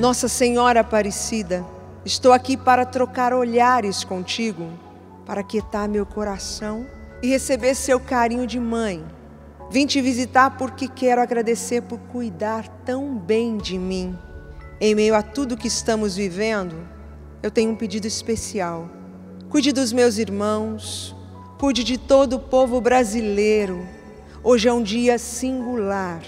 Nossa Senhora Aparecida, estou aqui para trocar olhares contigo, para quietar meu coração e receber seu carinho de mãe. Vim te visitar porque quero agradecer por cuidar tão bem de mim. Em meio a tudo que estamos vivendo, eu tenho um pedido especial. Cuide dos meus irmãos, cuide de todo o povo brasileiro. Hoje é um dia singular,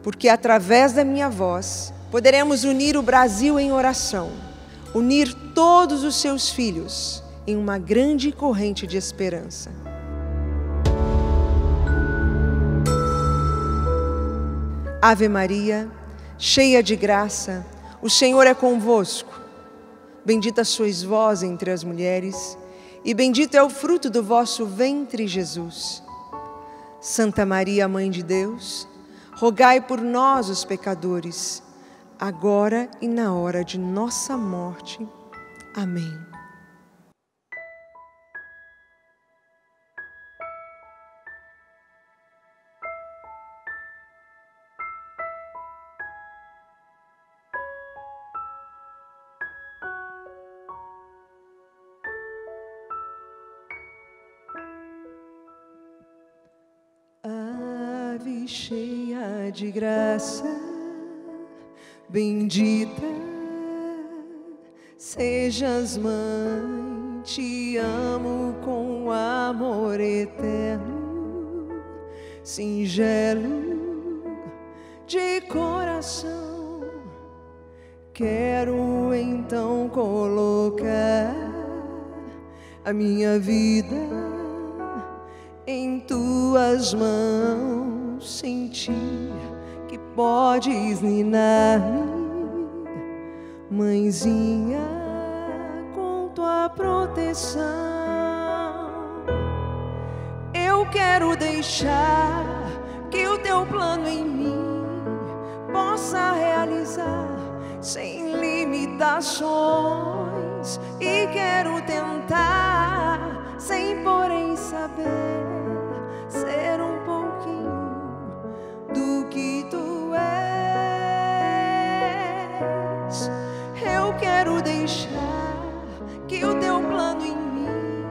porque através da minha voz poderemos unir o Brasil em oração, unir todos os seus filhos em uma grande corrente de esperança. Ave Maria, cheia de graça, o Senhor é convosco. Bendita sois vós entre as mulheres, e bendito é o fruto do vosso ventre, Jesus. Santa Maria, Mãe de Deus, rogai por nós, os pecadores, agora e na hora de nossa morte. Amém. Ave cheia de graça, bendita sejas mãe, te amo com amor eterno, singelo de coração. Quero então colocar a minha vida em tuas mãos, sentir podes ninar-me, mãezinha, com tua proteção. Eu quero deixar que o teu plano em mim possa realizar sem limitações e quero tentar sem porém saber ser um que o teu plano em mim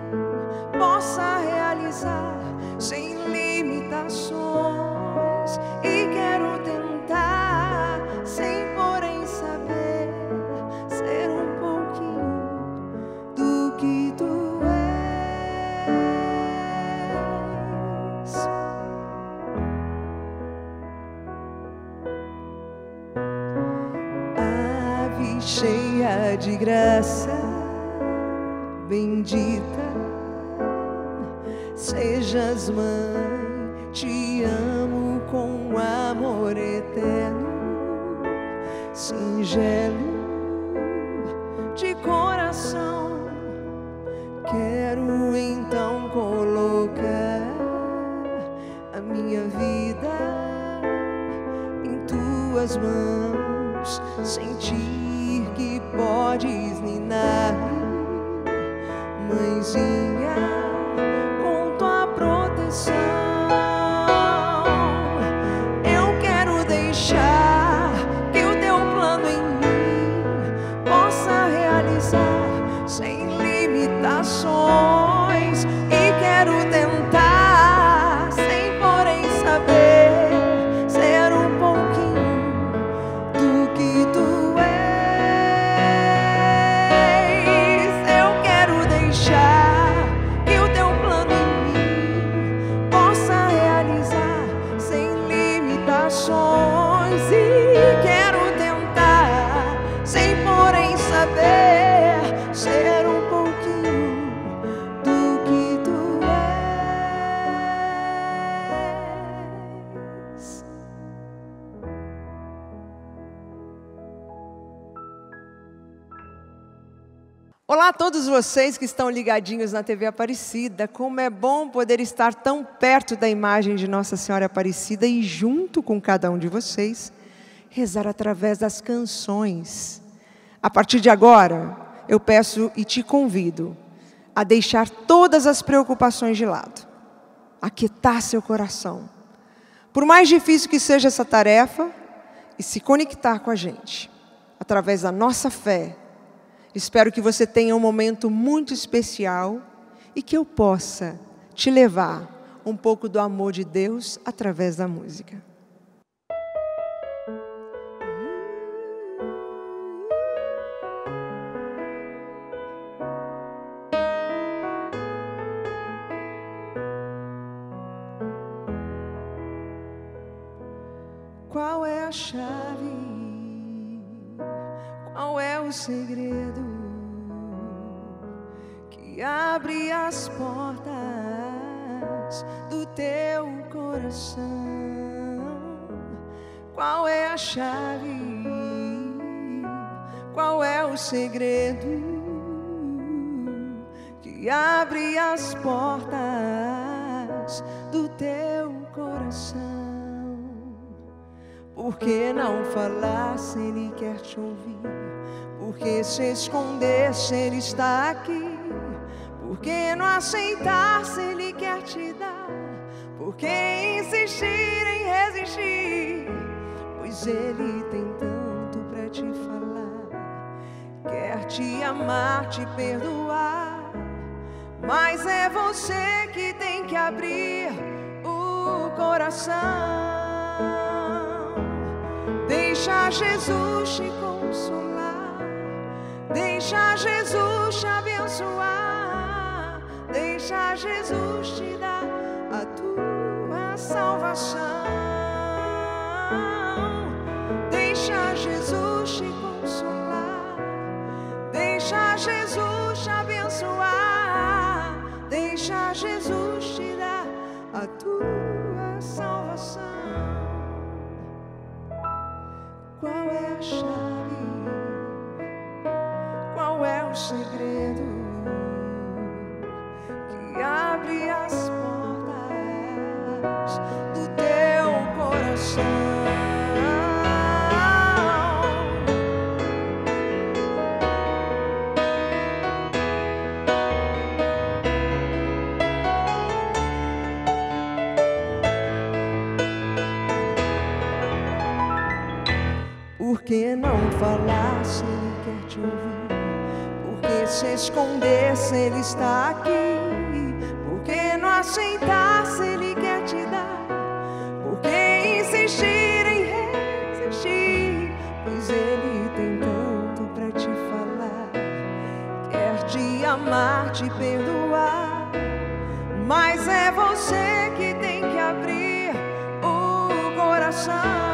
possa realizar sem limitações e quero tentar sem porém saber ser um pouquinho do que tu és. Ave cheia de graça, bendita sejas mãe, te amo com amor eterno, singelo de coração. Quero então colocar a minha vida em tuas mãos, sentir que podes ninar, mãezinha, Olá a todos vocês que estão ligadinhos na TV Aparecida. Como é bom poder estar tão perto da imagem de Nossa Senhora Aparecida e junto com cada um de vocês rezar através das canções. A partir de agora, eu peço e te convido a deixar todas as preocupações de lado, aquietar seu coração. Por mais difícil que seja essa tarefa, e se conectar com a gente através da nossa fé. Espero que você tenha um momento muito especial e que eu possa te levar um pouco do amor de Deus através da música. As portas do teu coração? Qual é a chave? Qual é o segredo que abre as portas do teu coração? Por que não falar se Ele quer te ouvir? Por que se esconder se Ele está aqui? Por que não aceitar se Ele quer te dar? Por que insistir em resistir? Pois Ele tem tanto para te falar. Quer te amar, te perdoar. Mas é você que tem que abrir o coração. Deixa Jesus te consolar, deixa Jesus te abençoar, deixa Jesus te dar a tua salvação. Deixa Jesus te consolar, deixa Jesus te abençoar, deixa Jesus te dar a tua salvação. Qual é a chave? Qual é o segredo que não falar se Ele quer te ouvir? Por que se esconder se Ele está aqui? Por que não aceitar se Ele quer te dar? Por que insistir em resistir? Pois Ele tem tanto para te falar. Quer te amar, te perdoar. Mas é você que tem que abrir o coração.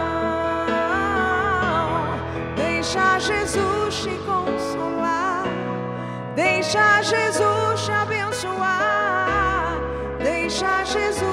Deixa Jesus te abençoar, deixa Jesus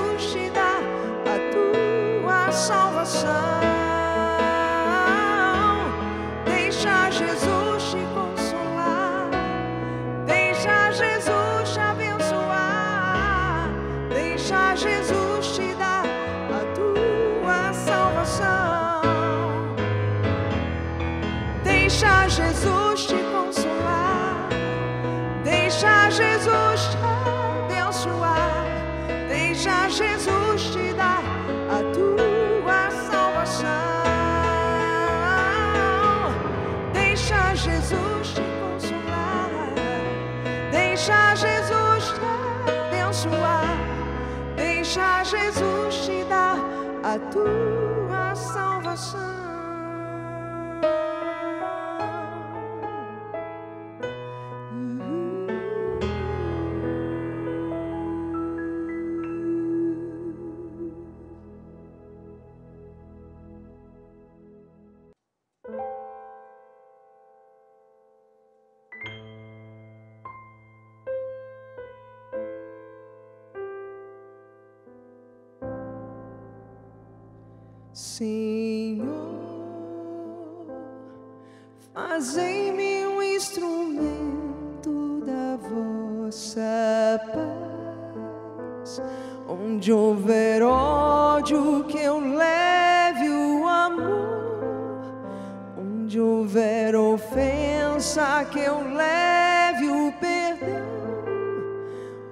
que eu leve o perdão.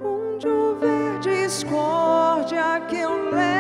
Onde houver discórdia, que eu leve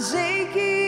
fazei que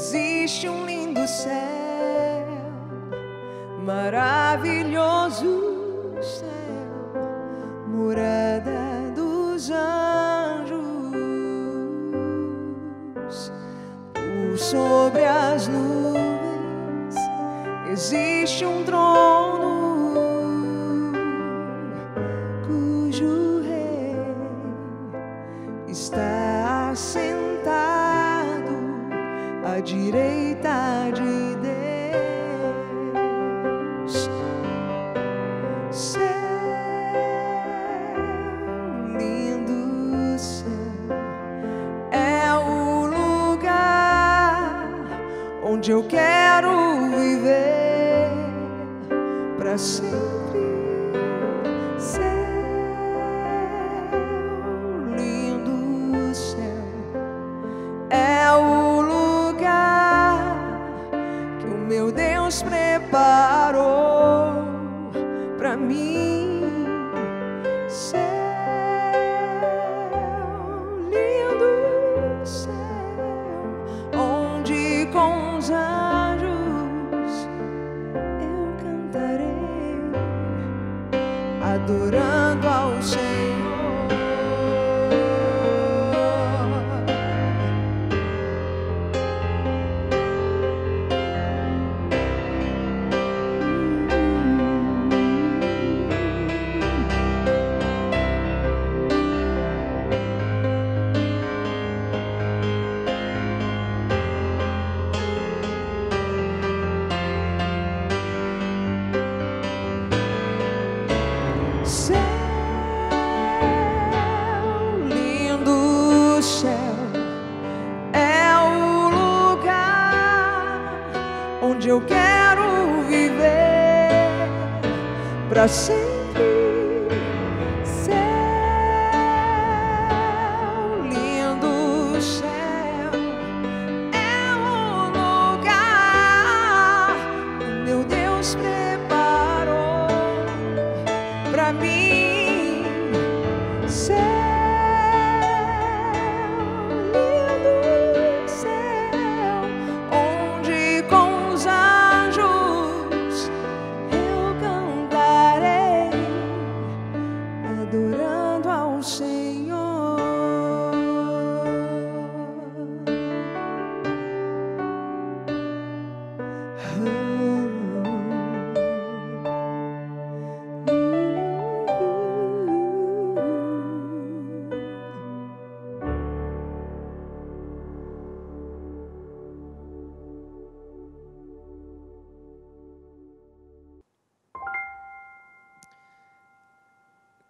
existe um lindo céu, maravilhoso adorando ao Senhor.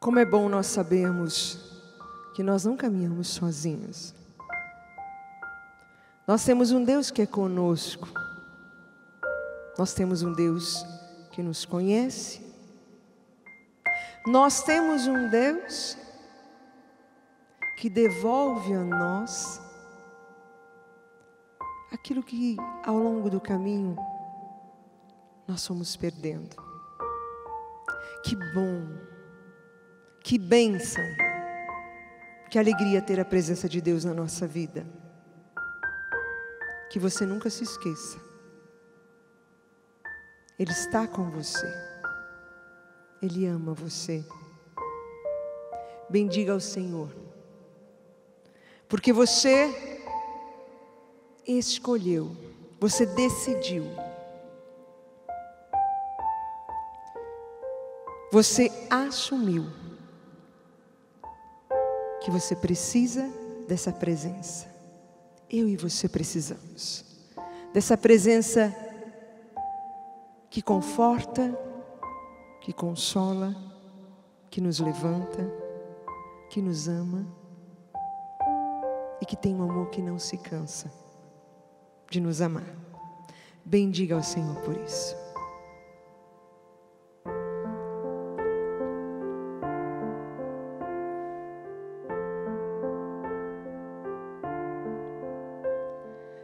Como é bom nós sabermos que nós não caminhamos sozinhos. Nós temos um Deus que é conosco. Nós temos um Deus que nos conhece. Nós temos um Deus que devolve a nós aquilo que ao longo do caminho nós fomos perdendo. Que bom, que bênção, que alegria ter a presença de Deus na nossa vida. Que você nunca se esqueça. Ele está com você. Ele ama você. Bendiga ao Senhor. Porque você escolheu, você decidiu. Você assumiu que você precisa dessa presença. Eu e você precisamos dessa presença que conforta, que consola, que nos levanta, que nos ama e que tem um amor que não se cansa de nos amar. Bendiga ao Senhor por isso.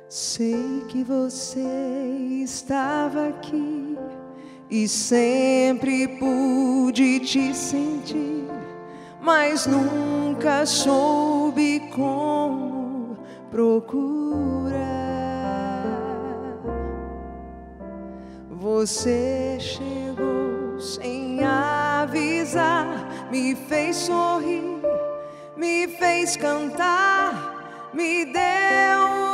Sei que você estava aqui e sempre pude te sentir, mas nunca soube como procurar. Você chegou sem avisar, me fez sorrir, me fez cantar, me deu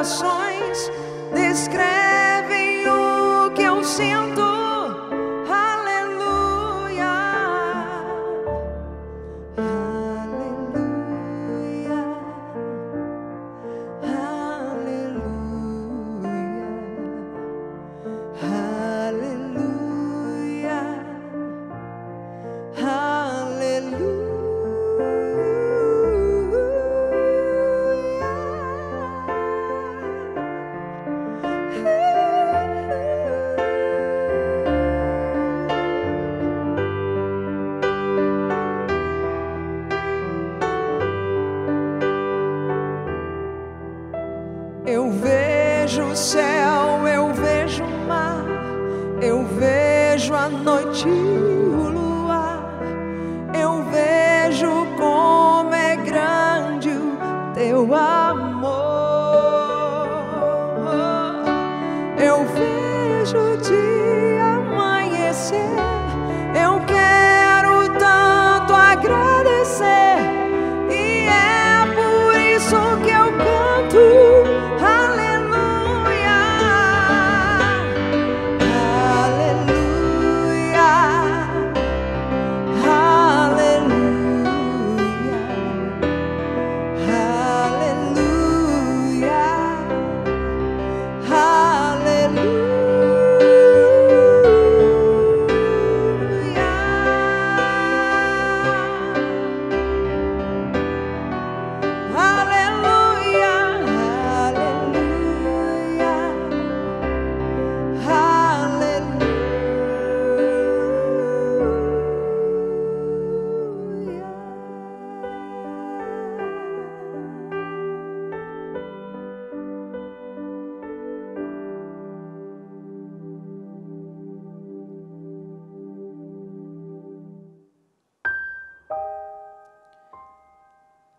e orações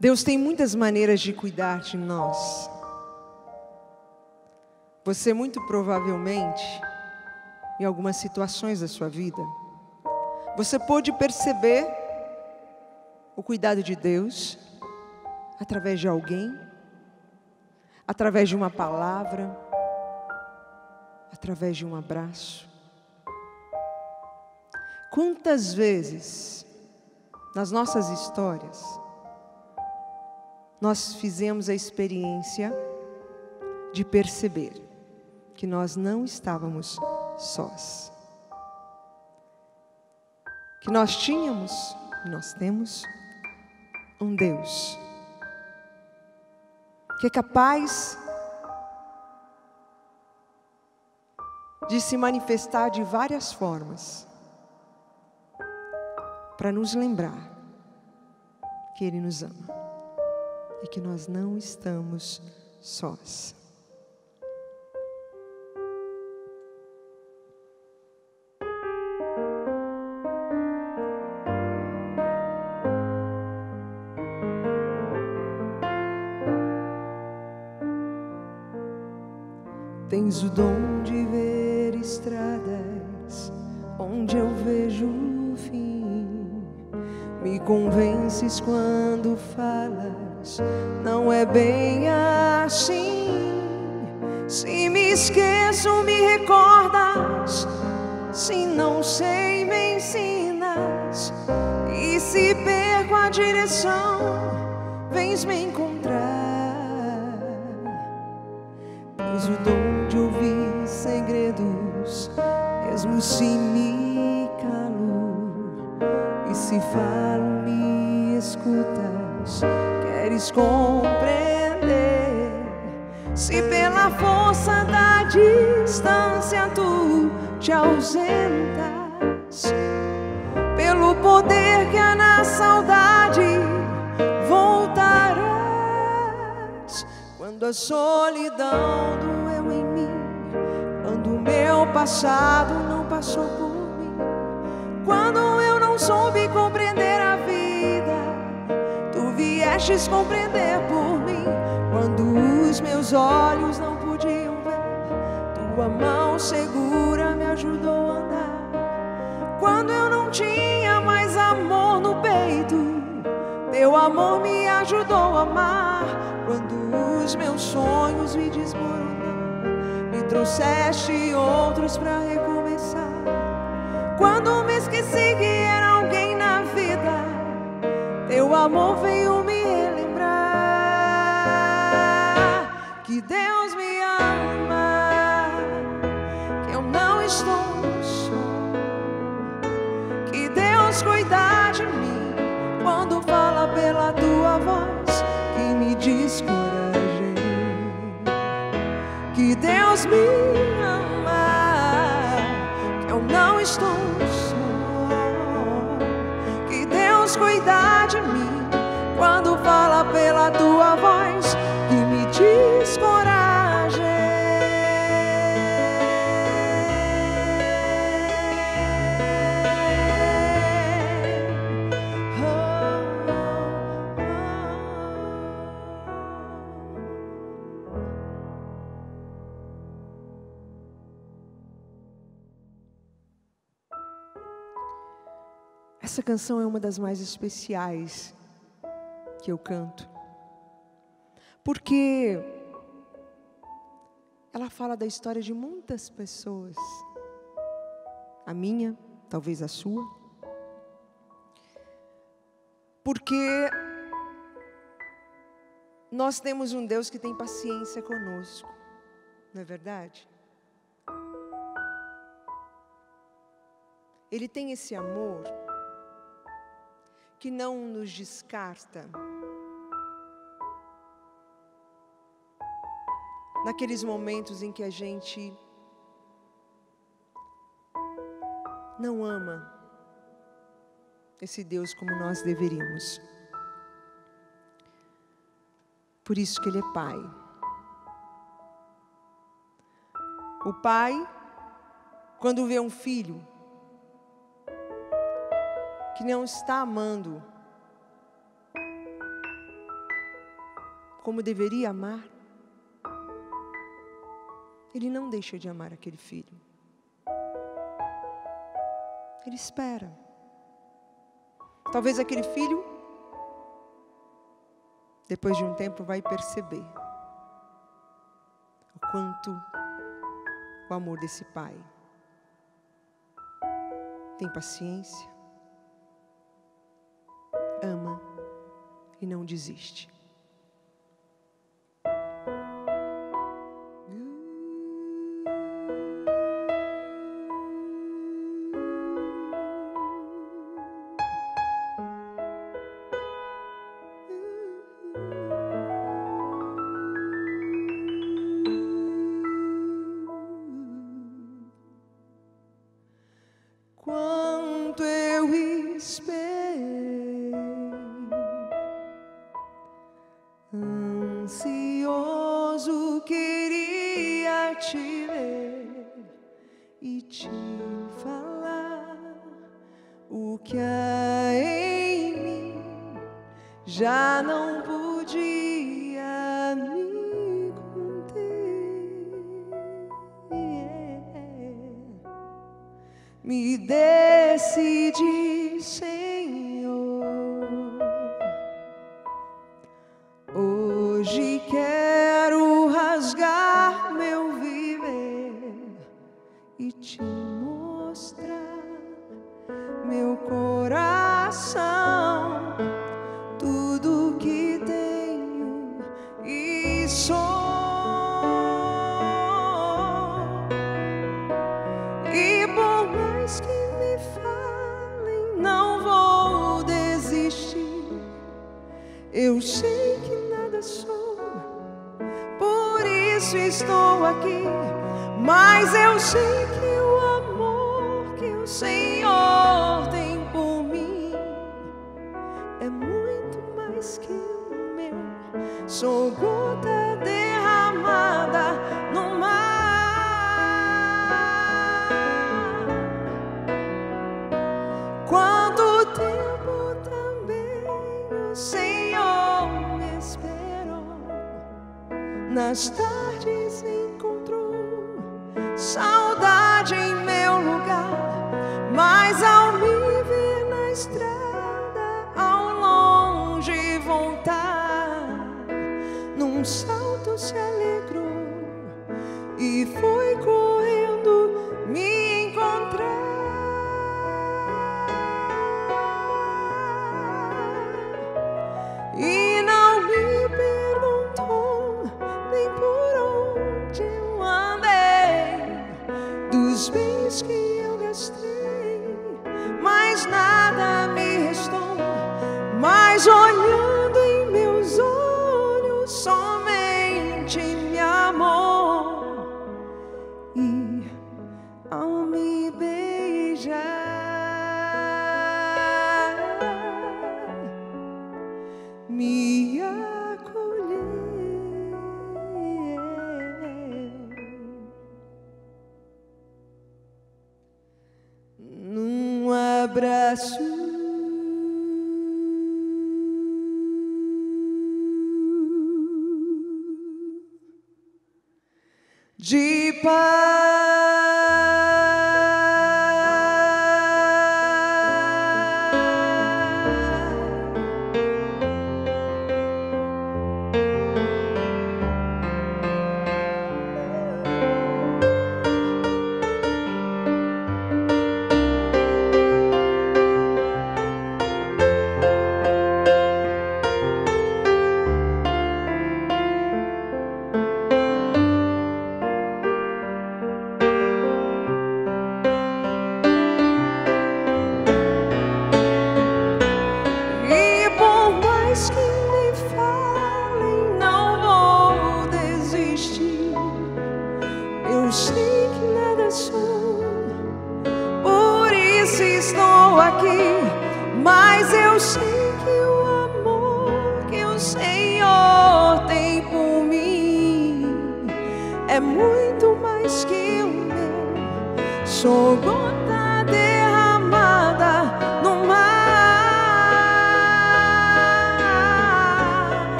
Deus tem muitas maneiras de cuidar de nós. Você muito provavelmente, em algumas situações da sua vida, você pôde perceber o cuidado de Deus através de alguém, através de uma palavra, através de um abraço. Quantas vezes nas nossas histórias nós fizemos a experiência de perceber que nós não estávamos sós. Que nós tínhamos, nós temos, um Deus que é capaz de se manifestar de várias formas para nos lembrar que Ele nos ama e que nós não estamos sós. Tens o dom de ver estradas onde eu vejo o fim. Me convences quando falas, não é bem assim. Se me esqueço, me recordas. Se não sei, me ensinas. E se perco a direção, vens me distância tu te ausentas, pelo poder que há na saudade voltarás. Quando a solidão doeu em mim, quando o meu passado não passou por mim, Quando eu não soube compreender a vida, tu viestes compreender por mim. Quando os meus olhos não tua mão segura me ajudou a andar. Quando eu não tinha mais amor no peito, teu amor me ajudou a amar. Quando os meus sonhos me desmoronaram, me trouxeste outros para recomeçar. Quando me esqueci que era alguém na vida, teu amor veio me relembrar que Deus me Essa canção é uma das mais especiais que eu canto, porque ela fala da história de muitas pessoas, a minha, talvez a sua, porque nós temos um Deus que tem paciência conosco, não é verdade? Ele tem esse amor que não nos descarta. Naqueles momentos em que a gente não ama esse Deus como nós deveríamos. Por isso que Ele é Pai. O Pai, quando vê um filho que não está amando como deveria amar, ele não deixa de amar aquele filho. Ele espera. Talvez aquele filho, depois de um tempo, vai perceber o quanto o amor desse pai tem paciência, desiste. Ansioso queria te ver e te falar o que há em mim já não podia me conter. Me decidi, Senhor.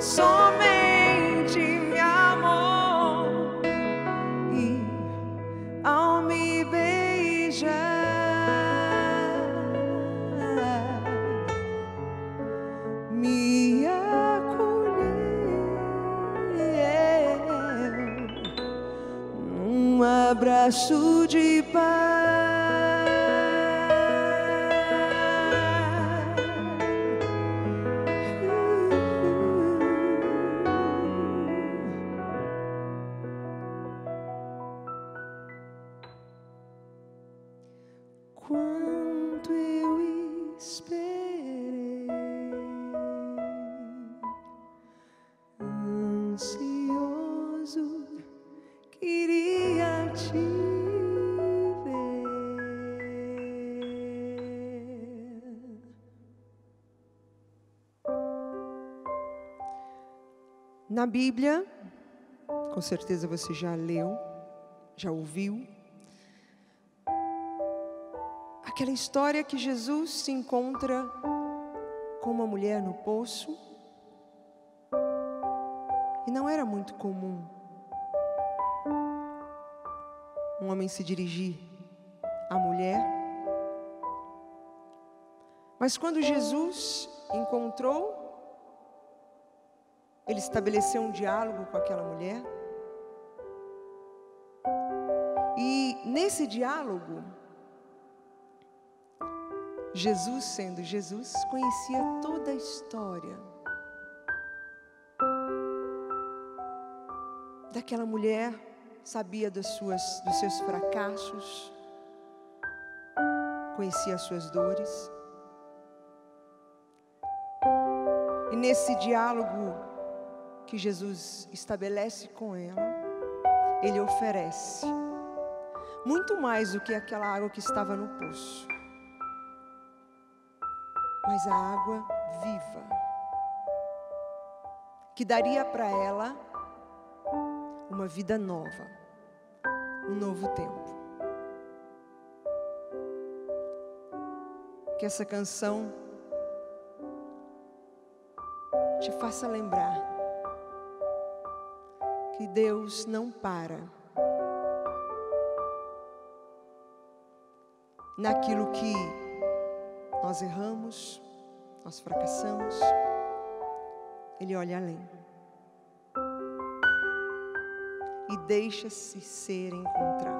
somente me amou e ao me beijar me acolheu num abraço de paz. Na Bíblia, com certeza você já leu, já ouviu, aquela história que Jesus se encontra com uma mulher no poço. E não era muito comum um homem se dirigir à mulher. Mas quando Jesus encontrou ele estabeleceu um diálogo com aquela mulher. E nesse diálogo, Jesus, sendo Jesus, conhecia toda a história daquela mulher, sabia das suas, dos seus fracassos, conhecia as suas dores. E nesse diálogo que Jesus estabelece com ela, ele oferece muito mais do que aquela água que estava no poço mas a água viva, que daria para ela uma vida nova, um novo tempo. Que essa canção te faça lembrar que Deus não para naquilo que nós erramos, nós fracassamos, Ele olha além e deixa-se ser encontrado.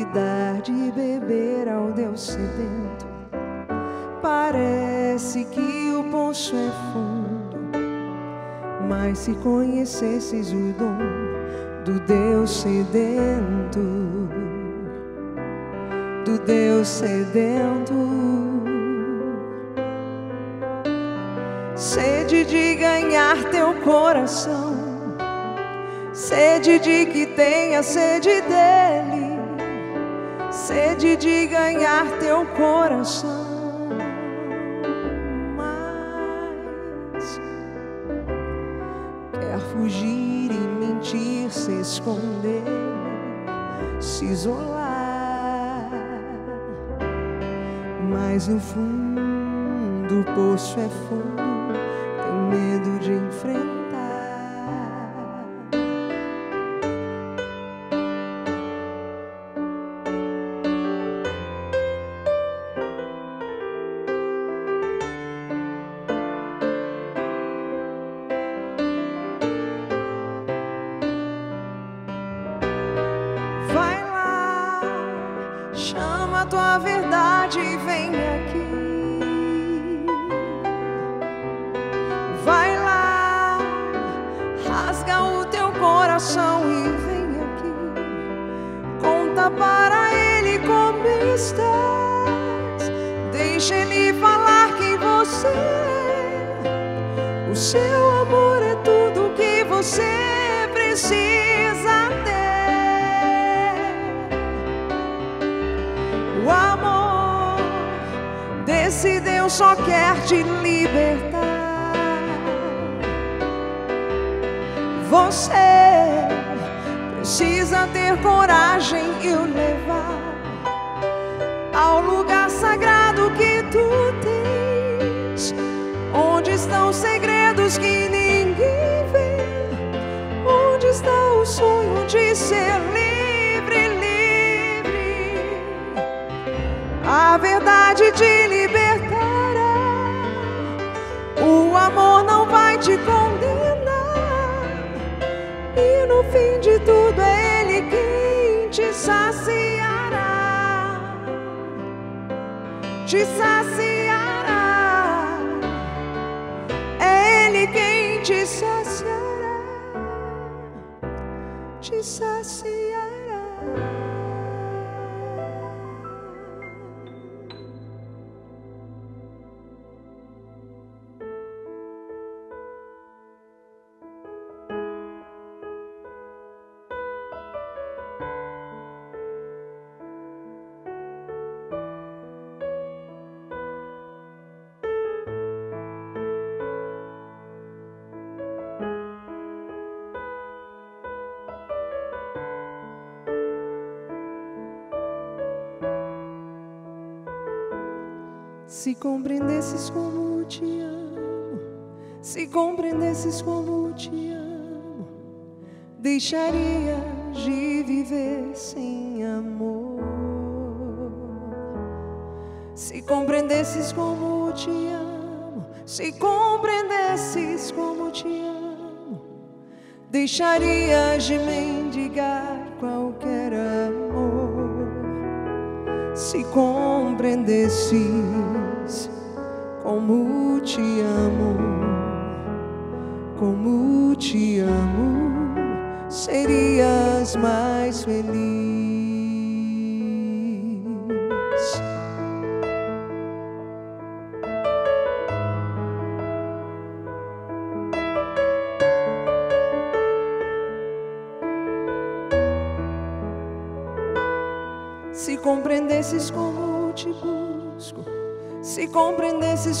e dar de beber ao Deus sedento? Parece que o poço é fundo, mas se conhecesses o dom do Deus sedento, do Deus sedento. Sede de ganhar teu coração, sede de que tenha sede dele, sede de ganhar teu coração. Mas quer fugir se esconder, se isolar. Mas no fundo o poço é fundo, tem medo de enfrentar. a tua verdade vem aqui. Vai lá, rasga o teu coração e vem aqui. Conta para ele como estás. Deixa ele falar que você é. O seu amor é tudo que você precisa. Deus só quer te libertar. Você precisa ter coragem e o levar ao lugar sagrado que tu tens, onde estão segredos que ninguém vê, onde está o sonho de ser livre, livre. A verdade de fim de tudo é Ele quem te saciará. Te saciará Se compreendesses como te amo, se compreendesses como te amo, deixaria de viver sem amor. Se compreendesses como te amo, se compreendesses como te amo, deixarias de mendigar qualquer amor. Se compreendesses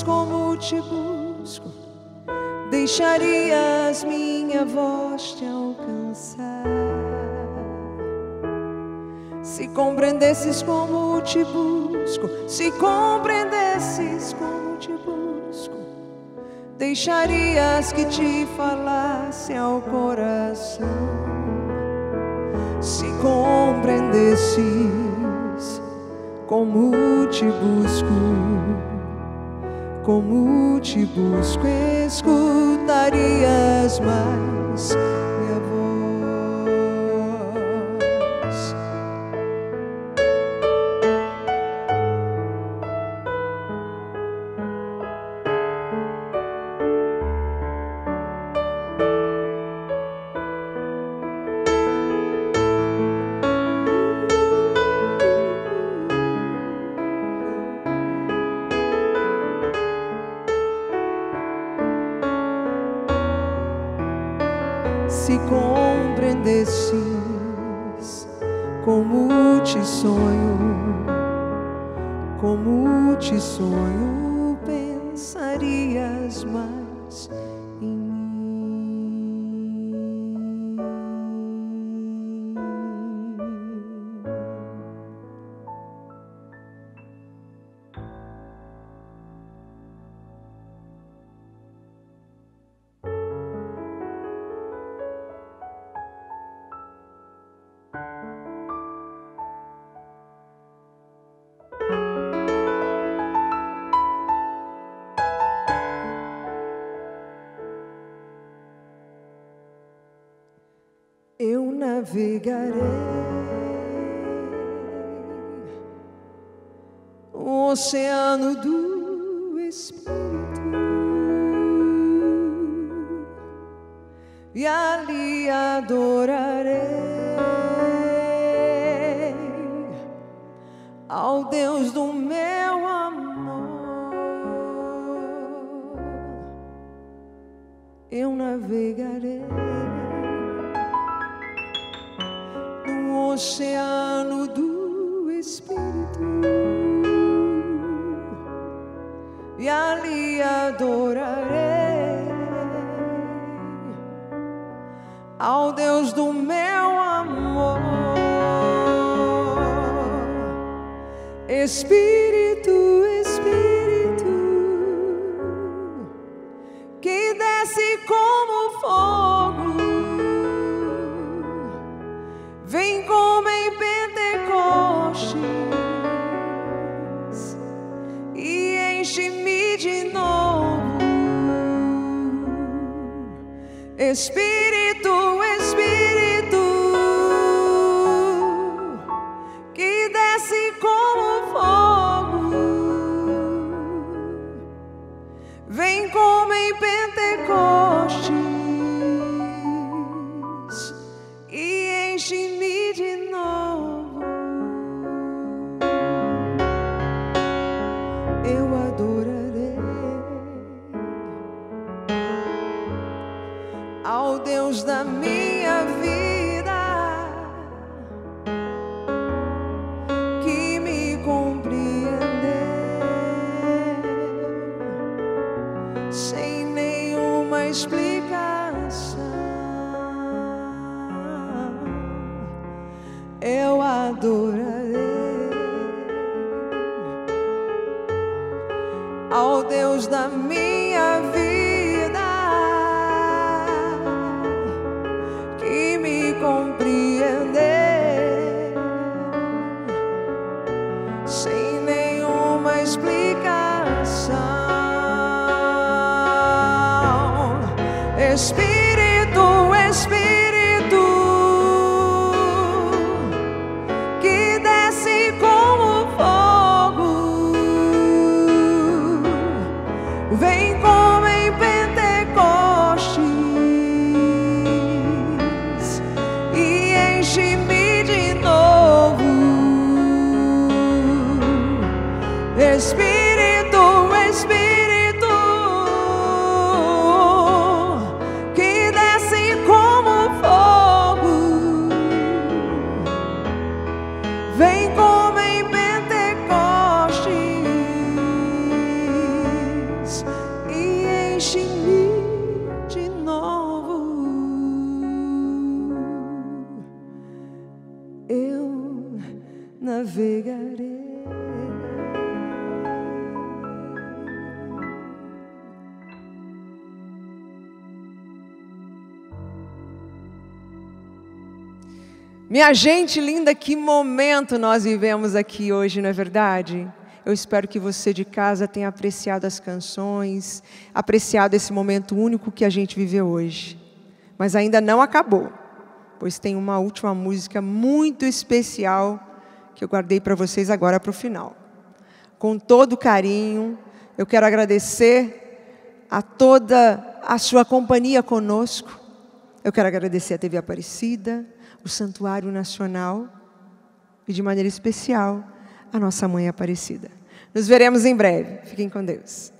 como te busco, deixarias minha voz te alcançar. Se compreendesses como te busco, se compreendesses como te busco, deixarias que te falasse ao coração. Se compreendesses como te busco, como te busco, escutarias mais Eu navegarei. O oceano do Espírito. E ali adorarei ao Deus do meu amor. Eu navegarei oceano do Espírito e ali adorarei ao Deus do meu amor. Espírito, Espírito, Minha gente linda, que momento nós vivemos aqui hoje, não é verdade? Eu espero que você de casa tenha apreciado as canções, apreciado esse momento único que a gente viveu hoje. Mas ainda não acabou, pois tem uma última música muito especial que eu guardei para vocês agora para o final. Com todo carinho, eu quero agradecer a toda a sua companhia conosco. Eu quero agradecer a TV Aparecida, o Santuário Nacional e, de maneira especial, a nossa Mãe Aparecida. Nos veremos em breve. Fiquem com Deus.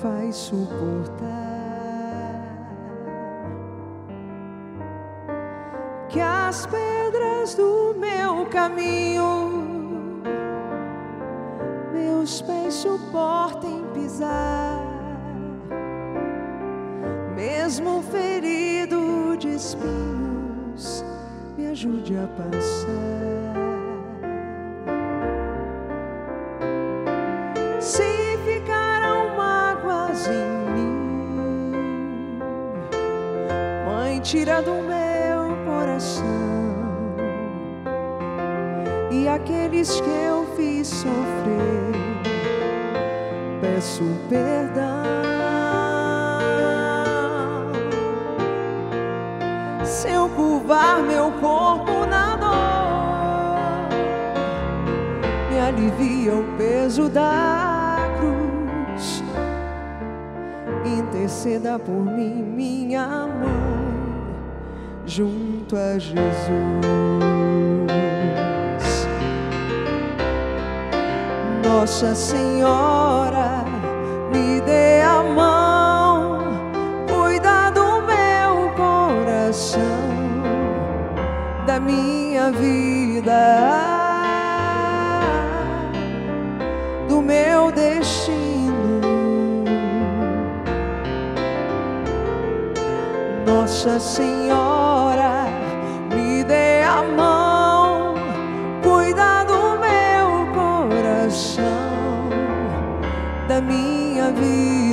Faz suportar. Que as pedras do meu caminho meus pés suportem pisar, mesmo ferido de espinhos, me ajude a passar. Tira do meu coração e aqueles que eu fiz sofrer, peço perdão. Se eu curvar meu corpo na dor, me alivia o peso da cruz. Interceda por mim, minha mãe, junto a Jesus. Nossa Senhora, me dê a mão, cuida do meu coração, da minha vida, do meu destino. Nossa Senhora, minha vida,